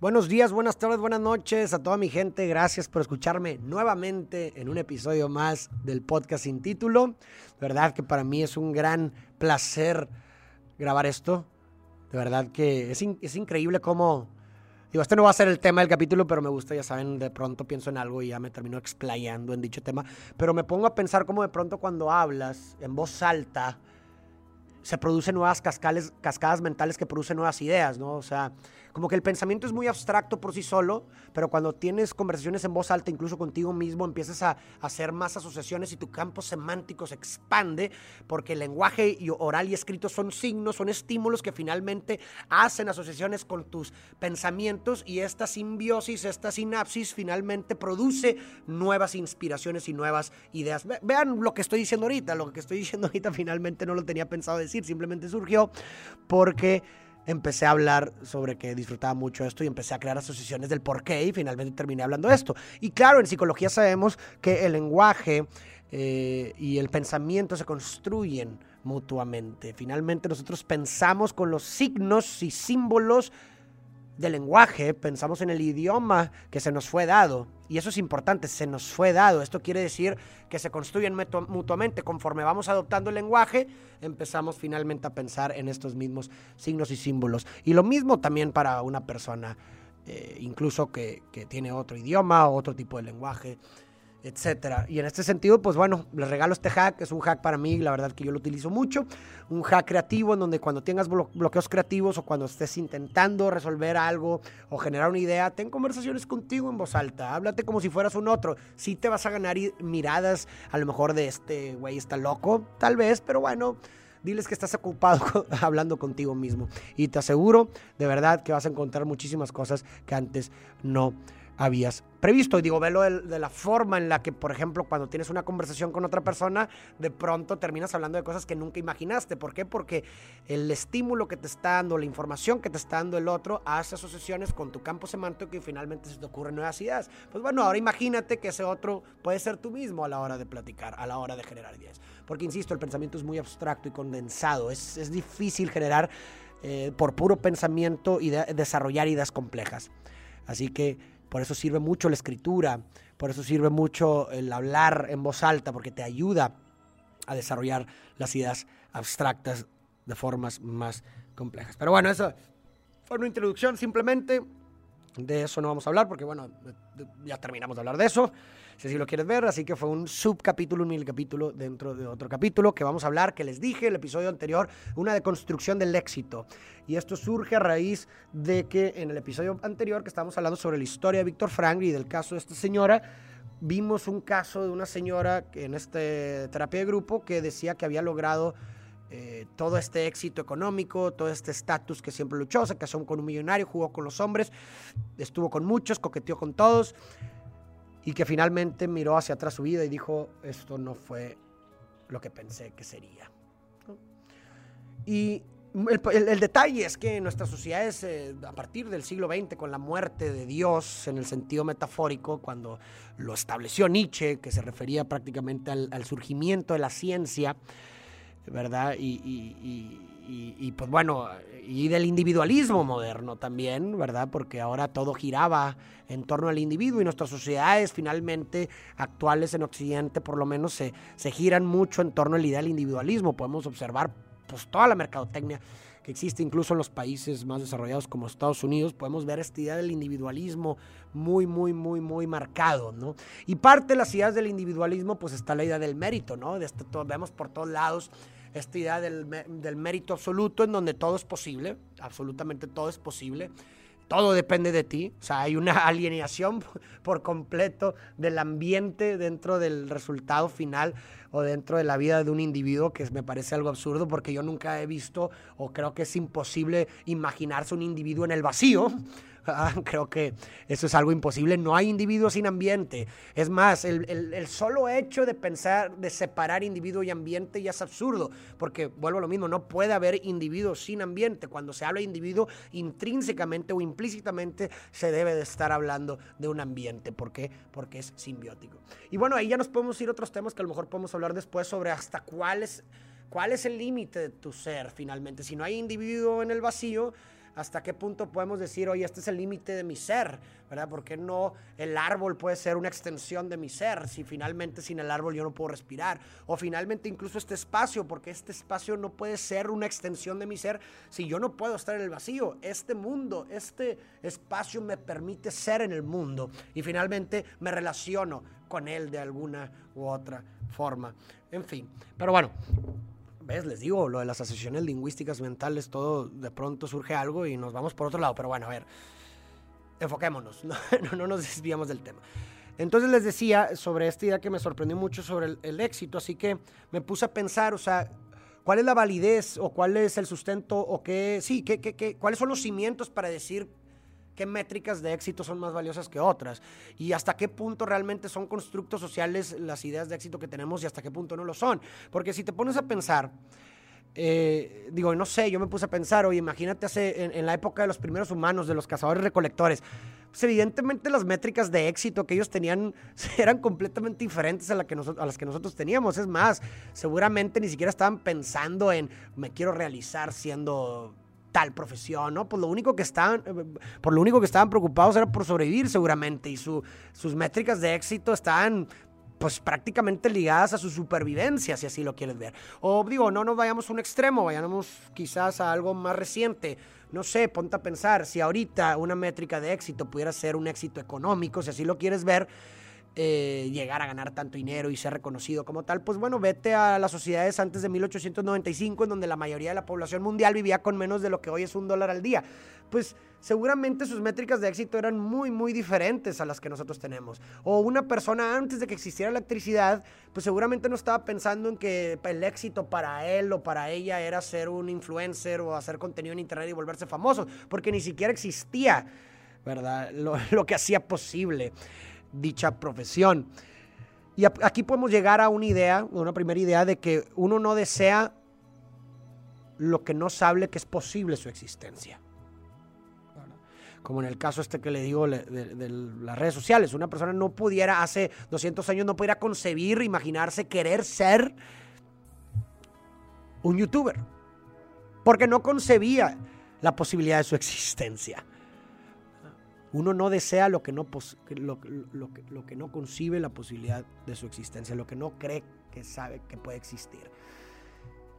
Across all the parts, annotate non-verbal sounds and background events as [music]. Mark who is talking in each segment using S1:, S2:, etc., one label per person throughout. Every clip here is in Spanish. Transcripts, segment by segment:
S1: Buenos días, buenas tardes, buenas noches a toda mi gente. Gracias por escucharme nuevamente en un episodio más del podcast sin título. De verdad que para mí es un gran placer grabar esto. De verdad que es, es increíble cómo... Digo, este no va a ser el tema del capítulo, pero me gusta, ya saben, de pronto pienso en algo y ya me termino explayando en dicho tema. Pero me pongo a pensar cómo de pronto cuando hablas en voz alta, se producen nuevas cascales, cascadas mentales que producen nuevas ideas, ¿no? O sea, como que el pensamiento es muy abstracto por sí solo, pero cuando tienes conversaciones en voz alta, incluso contigo mismo, empiezas a, hacer más asociaciones y tu campo semántico se expande, porque el lenguaje oral y escrito son signos, son estímulos que finalmente hacen asociaciones con tus pensamientos y esta simbiosis, esta sinapsis finalmente produce nuevas inspiraciones y nuevas ideas. vean lo que estoy diciendo ahorita, lo que estoy diciendo ahorita finalmente no lo tenía pensado decir, simplemente surgió porque empecé a hablar sobre que disfrutaba mucho esto y empecé a crear asociaciones del por qué y finalmente terminé hablando de esto. Y claro, en psicología sabemos que el lenguaje eh, y el pensamiento se construyen mutuamente. Finalmente nosotros pensamos con los signos y símbolos del lenguaje, pensamos en el idioma que se nos fue dado. Y eso es importante, se nos fue dado. Esto quiere decir que se construyen mutuamente. Conforme vamos adoptando el lenguaje, empezamos finalmente a pensar en estos mismos signos y símbolos. Y lo mismo también para una persona, eh, incluso que, que tiene otro idioma o otro tipo de lenguaje etcétera. Y en este sentido, pues bueno, les regalo este hack, es un hack para mí, la verdad que yo lo utilizo mucho, un hack creativo en donde cuando tengas bloqueos creativos o cuando estés intentando resolver algo o generar una idea, ten conversaciones contigo en voz alta, háblate como si fueras un otro. Sí te vas a ganar miradas a lo mejor de este güey está loco, tal vez, pero bueno, diles que estás ocupado [laughs] hablando contigo mismo y te aseguro de verdad que vas a encontrar muchísimas cosas que antes no habías previsto. Y digo, velo de, la forma en la que, por ejemplo, cuando tienes una conversación con otra persona, de pronto terminas hablando de cosas que nunca imaginaste. ¿Por qué? Porque el estímulo que te está dando, la información que te está dando el otro, hace asociaciones con tu campo semántico y finalmente se te ocurren nuevas ideas. Pues bueno, ahora imagínate que ese otro puede ser tú mismo a la hora de platicar, a la hora de generar ideas. Porque, insisto, el pensamiento es muy abstracto y condensado. Es, es difícil generar eh, por puro pensamiento y desarrollar ideas complejas. Así que por eso sirve mucho la escritura, por eso sirve mucho el hablar en voz alta, porque te ayuda a desarrollar las ideas abstractas de formas más complejas. Pero bueno, eso fue una introducción simplemente. De eso no vamos a hablar porque, bueno, ya terminamos de hablar de eso si así lo quieres ver. Así que fue un subcapítulo, un capítulo dentro de otro capítulo que vamos a hablar, que les dije el episodio anterior, una deconstrucción del éxito. Y esto surge a raíz de que en el episodio anterior que estábamos hablando sobre la historia de Víctor Frank y del caso de esta señora, vimos un caso de una señora en este terapia de grupo que decía que había logrado eh, todo este éxito económico, todo este estatus que siempre luchó, se casó con un millonario, jugó con los hombres, estuvo con muchos, coqueteó con todos y que finalmente miró hacia atrás su vida y dijo, esto no fue lo que pensé que sería. Y el, detalle es que nuestras sociedades, eh, a partir del siglo XX, con la muerte de Dios en el sentido metafórico, cuando lo estableció Nietzsche, que se refería prácticamente al, surgimiento de la ciencia, ¿verdad? y, pues bueno, y del individualismo moderno también, ¿verdad? Porque ahora todo giraba en torno al individuo y nuestras sociedades finalmente actuales en Occidente por lo menos se, se giran mucho en torno al ideal individualismo. Podemos observar pues toda la mercadotecnia que existe incluso en los países más desarrollados como Estados Unidos, podemos ver esta idea del individualismo muy, muy, muy, muy marcado, ¿no? Y parte de las ideas del individualismo, pues está la idea del mérito, ¿no? De este, vemos por todos lados esta idea del, del mérito absoluto en donde todo es posible, absolutamente todo es posible todo depende de ti. O sea, hay una [laughs] alienación por completo del ambiente dentro del resultado final o dentro de la vida de un individuo que me parece algo absurdo porque yo nunca he visto o creo que es imposible imaginarse un individuo en el vacío. [laughs] Ah, creo que eso es algo imposible. No hay individuos sin ambiente. Es más, el, solo hecho de pensar, de separar individuo y ambiente ya es absurdo, porque vuelvo a lo mismo, no puede haber individuos sin ambiente. Cuando se habla de individuo, intrínsecamente o implícitamente se debe de estar hablando de un ambiente. ¿Por qué? Porque es simbiótico. Y bueno, ahí ya nos podemos ir a otros temas que a lo mejor podemos hablar después sobre hasta cuál es, cuál es el límite de tu ser finalmente. Si no hay individuo en el vacío, hasta qué punto podemos decir, oye, este es el límite de mi ser, ¿verdad? ¿Por qué no el árbol puede ser una extensión de mi ser si finalmente sin el árbol yo no puedo respirar? O finalmente incluso este espacio, porque este espacio no puede ser una extensión de mi ser si yo no puedo estar en el vacío. Este mundo, este espacio me permite ser en el mundo y finalmente me relaciono con él de alguna u otra forma. En fin, pero bueno, ¿Ves? Les digo, lo de las asociaciones lingüísticas mentales, todo de pronto surge algo y nos vamos por otro lado. Pero bueno, a ver, enfoquémonos, [laughs] no, no nos desviamos del tema. Entonces les decía sobre esta idea que me sorprendió mucho sobre el, éxito, así que me puse a pensar, o sea, ¿cuál es la validez o cuál es el sustento o qué, sí, qué, qué, qué, cuáles son los cimientos para decir qué métricas de éxito son más valiosas que otras y hasta qué punto realmente son constructos sociales las ideas de éxito que tenemos y hasta qué punto no lo son. Porque si te pones a pensar, eh, digo, no sé, yo me puse a pensar, oye, imagínate hace, en, la época de los primeros humanos, de los cazadores recolectores, pues evidentemente las métricas de éxito que ellos tenían [laughs] eran completamente diferentes a, la que a las que nosotros teníamos. Es más, seguramente ni siquiera estaban pensando en me quiero realizar siendo tal profesión, ¿no? Pues lo único que estaban, eh, por lo único que estaban preocupados era por sobrevivir seguramente y su, sus métricas de éxito estaban pues prácticamente ligadas a su supervivencia, si así lo quieres ver. O digo, no nos vayamos a un extremo, vayamos quizás a algo más reciente. No sé, ponte a pensar, si ahorita una métrica de éxito pudiera ser un éxito económico, si así lo quieres ver, eh, llegar a ganar tanto dinero y ser reconocido como tal, pues bueno, vete a las sociedades antes de 1895, en donde la mayoría de la población mundial vivía con menos de lo que hoy es un dólar al día. Pues seguramente sus métricas de éxito eran muy, muy diferentes a las que nosotros tenemos. O una persona antes de que existiera la electricidad, pues seguramente no estaba pensando en que el éxito para él o para ella era ser un influencer o hacer contenido en internet y volverse famoso, porque ni siquiera existía, ¿verdad? Lo, [laughs] lo que hacía posible dicha profesión. Y aquí podemos llegar a una idea, una primera idea de que uno no desea lo que no sabe que es posible su existencia. Como en el caso este que le digo de, las redes sociales. Una persona no pudiera, hace 200 años, no pudiera concebir, imaginarse, querer ser un youtuber. Porque no concebía la posibilidad de su existencia. Uno no desea lo que no, lo, lo, que no concibe la posibilidad de su existencia, lo que no cree que sabe que puede existir.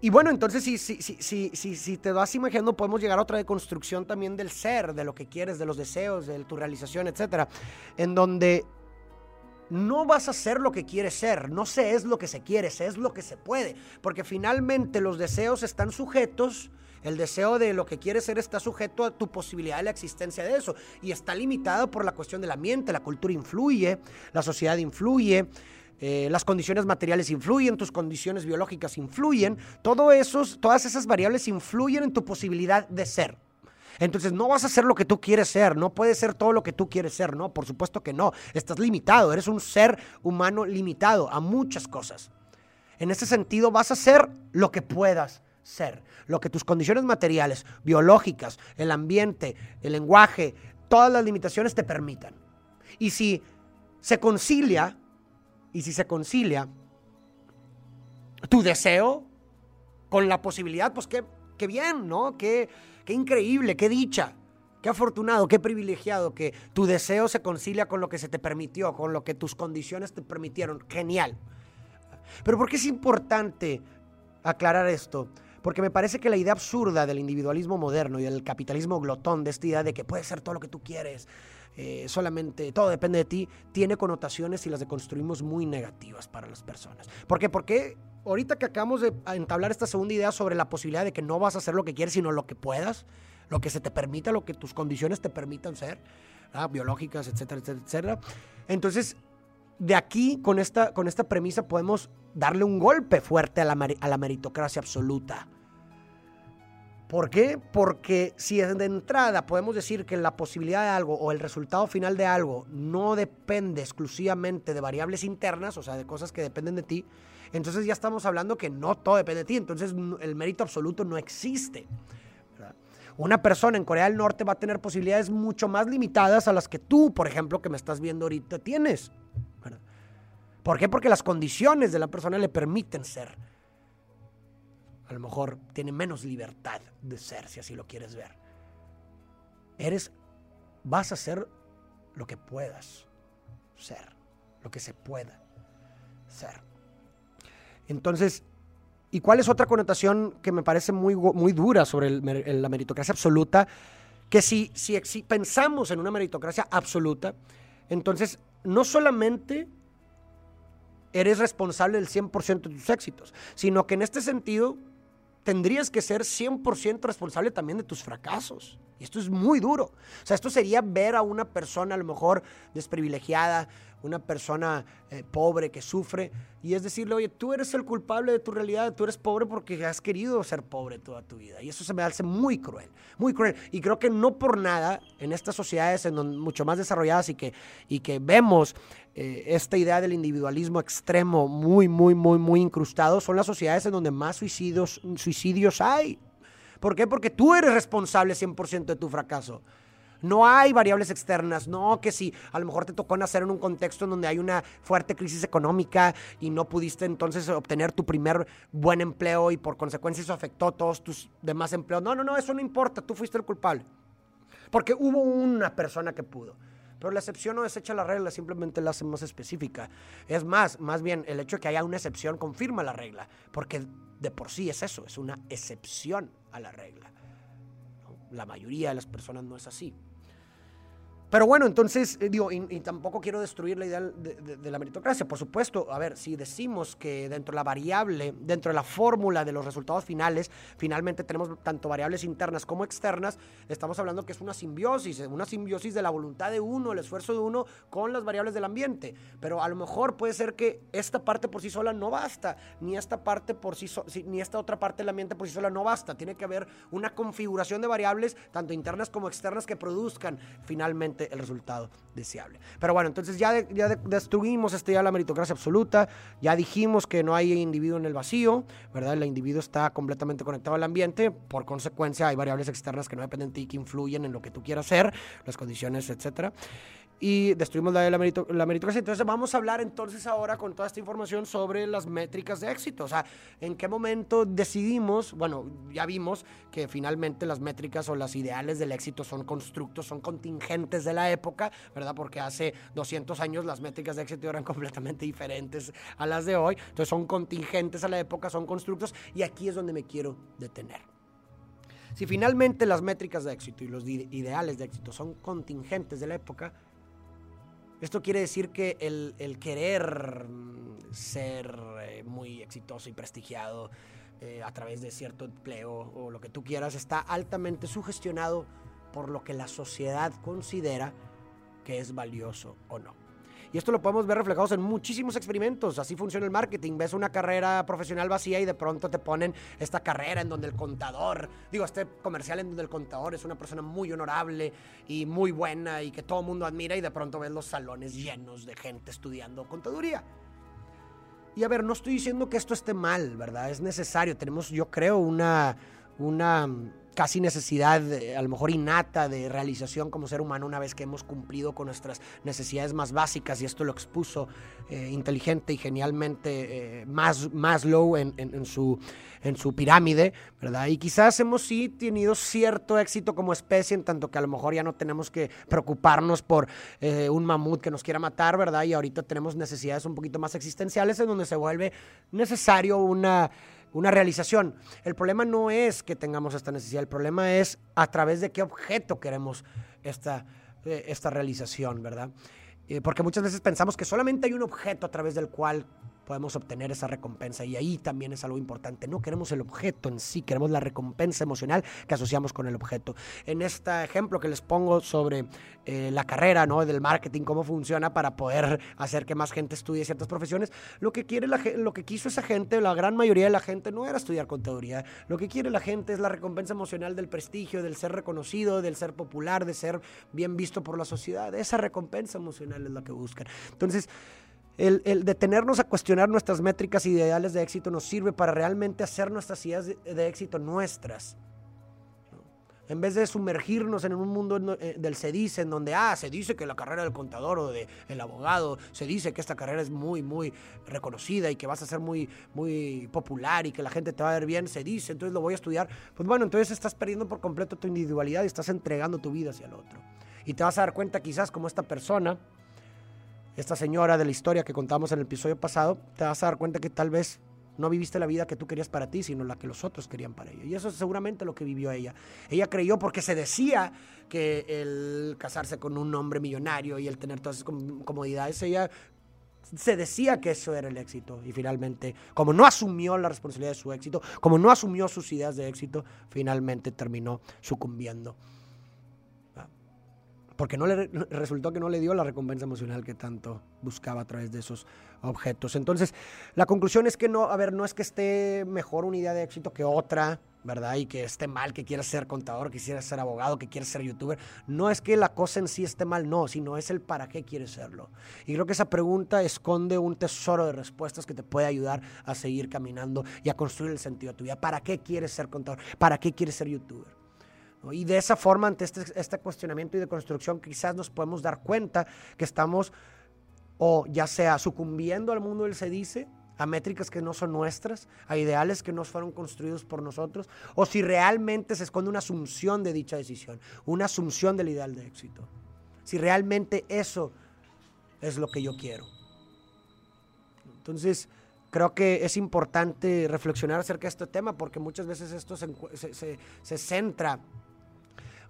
S1: Y bueno, entonces si, si, si, si, si te vas imaginando, podemos llegar a otra deconstrucción también del ser, de lo que quieres, de los deseos, de tu realización, etcétera, en donde no vas a ser lo que quieres ser, no se es lo que se quiere, se es lo que se puede, porque finalmente los deseos están sujetos el deseo de lo que quieres ser está sujeto a tu posibilidad de la existencia de eso y está limitado por la cuestión del ambiente, la cultura influye, la sociedad influye. Eh, las condiciones materiales influyen, tus condiciones biológicas influyen, todo todas esas variables influyen en tu posibilidad de ser. Entonces no vas a ser lo que tú quieres ser, no puedes ser todo lo que tú quieres ser, no, por supuesto que no, estás limitado, eres un ser humano limitado a muchas cosas. En ese sentido vas a ser lo que puedas ser, lo que tus condiciones materiales, biológicas, el ambiente, el lenguaje, todas las limitaciones te permitan. Y si se concilia, y si se concilia tu deseo con la posibilidad, pues qué, qué bien, ¿no? Qué, qué increíble, qué dicha. Qué afortunado, qué privilegiado que tu deseo se concilia con lo que se te permitió, con lo que tus condiciones te permitieron. Genial. Pero ¿por qué es importante aclarar esto? Porque me parece que la idea absurda del individualismo moderno y del capitalismo glotón, de esta idea de que puedes ser todo lo que tú quieres, eh, solamente todo depende de ti, tiene connotaciones y las deconstruimos muy negativas para las personas. ¿Por qué? Porque ahorita que acabamos de entablar esta segunda idea sobre la posibilidad de que no vas a hacer lo que quieres, sino lo que puedas, lo que se te permita, lo que tus condiciones te permitan ser, biológicas, etcétera, etcétera, etcétera. Entonces, de aquí, con esta, con esta premisa, podemos darle un golpe fuerte a la, a la meritocracia absoluta. ¿Por qué? Porque si de entrada podemos decir que la posibilidad de algo o el resultado final de algo no depende exclusivamente de variables internas, o sea, de cosas que dependen de ti, entonces ya estamos hablando que no todo depende de ti, entonces el mérito absoluto no existe. Una persona en Corea del Norte va a tener posibilidades mucho más limitadas a las que tú, por ejemplo, que me estás viendo ahorita, tienes. ¿Por qué? Porque las condiciones de la persona le permiten ser. A lo mejor tiene menos libertad de ser, si así lo quieres ver. eres, vas a ser lo que puedas ser, lo que se pueda ser. Entonces, ¿y cuál es otra connotación que me parece muy, muy dura sobre la meritocracia absoluta? Que si, si pensamos en una meritocracia absoluta, entonces no solamente eres responsable del 100% de tus éxitos, sino que en este sentido tendrías que ser 100% responsable también de tus fracasos. Y esto es muy duro. O sea, esto sería ver a una persona a lo mejor desprivilegiada, una persona eh, pobre que sufre, y es decirle, oye, tú eres el culpable de tu realidad, tú eres pobre porque has querido ser pobre toda tu vida. Y eso se me hace muy cruel, muy cruel. Y creo que no por nada en estas sociedades en donde, mucho más desarrolladas y que, y que vemos eh, esta idea del individualismo extremo muy, muy, muy, muy incrustado, son las sociedades en donde más suicidios, suicidios hay. ¿Por qué? Porque tú eres responsable 100% de tu fracaso. No hay variables externas, no que si a lo mejor te tocó nacer en un contexto en donde hay una fuerte crisis económica y no pudiste entonces obtener tu primer buen empleo y por consecuencia eso afectó a todos tus demás empleos. No, no, no, eso no importa, tú fuiste el culpable. Porque hubo una persona que pudo. Pero la excepción no desecha la regla, simplemente la hace más específica. Es más, más bien el hecho de que haya una excepción confirma la regla, porque de por sí es eso, es una excepción a la regla. La mayoría de las personas no es así. Pero bueno, entonces, eh, digo, y, tampoco quiero destruir la idea de, la meritocracia. Por supuesto, a ver, si decimos que dentro de la variable, dentro de la fórmula de los resultados finales, finalmente tenemos tanto variables internas como externas, estamos hablando que es una simbiosis, una simbiosis de la voluntad de uno, el esfuerzo de uno con las variables del ambiente. Pero a lo mejor puede ser que esta parte por sí sola no basta, ni esta parte por sí ni esta otra parte del ambiente por sí sola no basta. Tiene que haber una configuración de variables, tanto internas como externas, que produzcan finalmente el resultado deseable. Pero bueno, entonces ya, ya destruimos este ya la meritocracia absoluta, ya dijimos que no hay individuo en el vacío, ¿verdad? El individuo está completamente conectado al ambiente, por consecuencia hay variables externas que no dependen de ti, que influyen en lo que tú quieras hacer, las condiciones, etcétera y destruimos la, la, la meritocracia. Entonces vamos a hablar entonces ahora con toda esta información sobre las métricas de éxito. O sea, en qué momento decidimos, bueno, ya vimos que finalmente las métricas o las ideales del éxito son constructos, son contingentes de la época, ¿verdad? Porque hace 200 años las métricas de éxito eran [laughs] completamente diferentes a las de hoy. Entonces son contingentes a la época, son constructos y aquí es donde me quiero detener. Si finalmente las métricas de éxito y los ideales de éxito son contingentes de la época, esto quiere decir que el, querer mm, ser eh, muy exitoso y prestigiado eh, a través de cierto empleo o lo que tú quieras está altamente sugestionado por lo que la sociedad considera que es valioso o no. Y esto lo podemos ver reflejados en muchísimos experimentos. Así funciona el marketing. Ves una carrera profesional vacía y de pronto te ponen esta carrera en donde el contador, digo, este comercial en donde el contador es una persona muy honorable y muy buena y que todo el mundo admira y de pronto ves los salones llenos de gente estudiando contaduría. Y a ver, no estoy diciendo que esto esté mal, ¿verdad? Es necesario. Tenemos, yo creo, una, una casi necesidad, a lo mejor innata, de realización como ser humano una vez que hemos cumplido con nuestras necesidades más básicas, y esto lo expuso eh, inteligente y genialmente eh, más low en, en, su, en su pirámide, ¿verdad? Y quizás hemos sí tenido cierto éxito como especie, en tanto que a lo mejor ya no tenemos que preocuparnos por eh, un mamut que nos quiera matar, ¿verdad? Y ahorita tenemos necesidades un poquito más existenciales en donde se vuelve necesario una una realización. El problema no es que tengamos esta necesidad, el problema es a través de qué objeto queremos esta, eh, esta realización, ¿verdad? Eh, porque muchas veces pensamos que solamente hay un objeto a través del cual podemos obtener esa recompensa. Y ahí también es algo importante. No queremos el objeto en sí, queremos la recompensa emocional que asociamos con el objeto. En este ejemplo que les pongo sobre eh, la carrera ¿no? del marketing, cómo funciona para poder hacer que más gente estudie ciertas profesiones, lo que, quiere la, lo que quiso esa gente, la gran mayoría de la gente, no era estudiar contaduría. Lo que quiere la gente es la recompensa emocional del prestigio, del ser reconocido, del ser popular, de ser bien visto por la sociedad. Esa recompensa emocional es la que buscan. Entonces, el, detenernos a cuestionar nuestras métricas ideales de éxito nos sirve para realmente hacer nuestras ideas de, éxito nuestras. En vez de sumergirnos en un mundo eh, del se dice, en donde, ah, se dice que la carrera del contador o del abogado, se dice que esta carrera es muy, muy reconocida y que vas a ser muy, muy popular y que la gente te va a ver bien, se dice, entonces lo voy a estudiar. Pues bueno, entonces estás perdiendo por completo tu individualidad y estás entregando tu vida hacia el otro. Y te vas a dar cuenta quizás como esta persona, esta señora de la historia que contamos en el episodio pasado, te vas a dar cuenta que tal vez no viviste la vida que tú querías para ti, sino la que los otros querían para ella. Y eso es seguramente lo que vivió ella. Ella creyó porque se decía que el casarse con un hombre millonario y el tener todas esas comodidades, ella se decía que eso era el éxito. Y finalmente, como no asumió la responsabilidad de su éxito, como no asumió sus ideas de éxito, finalmente terminó sucumbiendo porque no le resultó que no le dio la recompensa emocional que tanto buscaba a través de esos objetos. Entonces, la conclusión es que no, a ver, no es que esté mejor una idea de éxito que otra, ¿verdad? Y que esté mal, que quieras ser contador, que quieras ser abogado, que quieras ser youtuber. No es que la cosa en sí esté mal, no, sino es el para qué quieres serlo. Y creo que esa pregunta esconde un tesoro de respuestas que te puede ayudar a seguir caminando y a construir el sentido de tu vida. ¿Para qué quieres ser contador? ¿Para qué quieres ser youtuber? Y de esa forma, ante este, este, cuestionamiento y de construcción, quizás nos podemos dar cuenta que estamos, o ya sea sucumbiendo al mundo del se dice, a métricas que no son nuestras, a ideales que no fueron construidos por nosotros, o si realmente se esconde una asunción de dicha decisión, una asunción del ideal de éxito. Si realmente eso es lo que yo quiero. Entonces, creo que es importante reflexionar acerca de este tema porque muchas veces esto se, se, se centra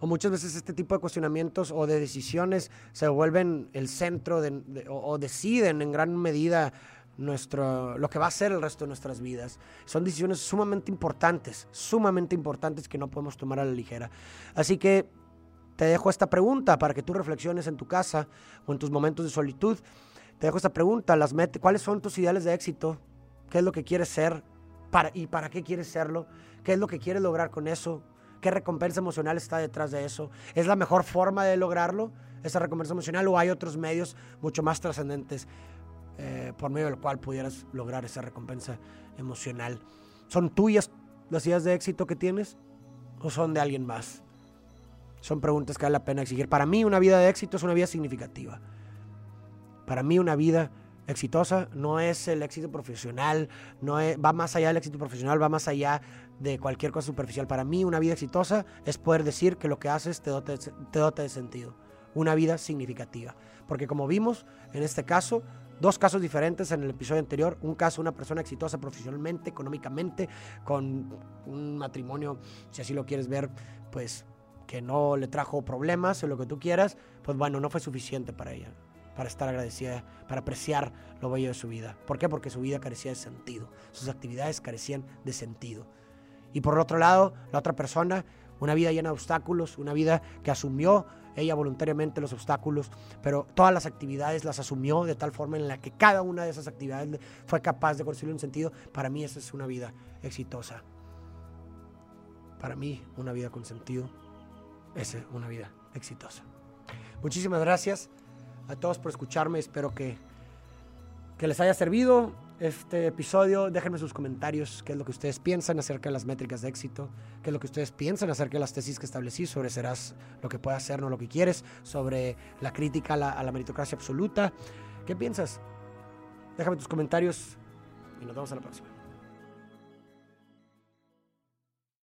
S1: o muchas veces este tipo de cuestionamientos o de decisiones se vuelven el centro de, o, deciden en gran medida nuestro, lo que va a ser el resto de nuestras vidas. Son decisiones sumamente importantes, sumamente importantes que no podemos tomar a la ligera. Así que te dejo esta pregunta para que tú reflexiones en tu casa o en tus momentos de solitud. Te dejo esta pregunta, las ¿cuáles son tus ideales de éxito? ¿Qué es lo que quieres ser? Para, ¿Y para qué quieres serlo? ¿Qué es lo que quieres lograr con eso? ¿Qué recompensa emocional está detrás de eso? ¿Es la mejor forma de lograrlo, esa recompensa emocional, o hay otros medios mucho más trascendentes eh, por medio del cual pudieras lograr esa recompensa emocional? ¿Son tuyas las ideas de éxito que tienes o son de alguien más? Son preguntas que vale la pena exigir. Para mí una vida de éxito es una vida significativa. Para mí una vida exitosa no es el éxito profesional, no va más allá del éxito profesional, va más allá de cualquier cosa superficial. Para mí una vida exitosa es poder decir que lo que haces te dota, te dota de sentido, una vida significativa. Porque como vimos en este caso, dos casos diferentes en el episodio anterior. Un caso, una persona exitosa profesionalmente, económicamente, con un matrimonio, si así lo quieres ver, pues que no le trajo problemas o lo que tú quieras, pues bueno, no fue suficiente para ella para estar agradecida, para apreciar lo bello de su vida. ¿Por qué? Porque su vida carecía de sentido, sus actividades carecían de sentido. Y por otro lado, la otra persona, una vida llena de obstáculos, una vida que asumió ella voluntariamente los obstáculos, pero todas las actividades las asumió de tal forma en la que cada una de esas actividades fue capaz de conseguir un sentido. Para mí esa es una vida exitosa. Para mí una vida con sentido es una vida exitosa. Muchísimas gracias a todos por escucharme. Espero que, que les haya servido este episodio. Déjenme sus comentarios, qué es lo que ustedes piensan acerca de las métricas de éxito, qué es lo que ustedes piensan acerca de las tesis que establecí sobre serás lo que puedas hacer, no lo que quieres, sobre la crítica a la, a la meritocracia absoluta. ¿Qué piensas? Déjame tus comentarios y nos vemos en la próxima.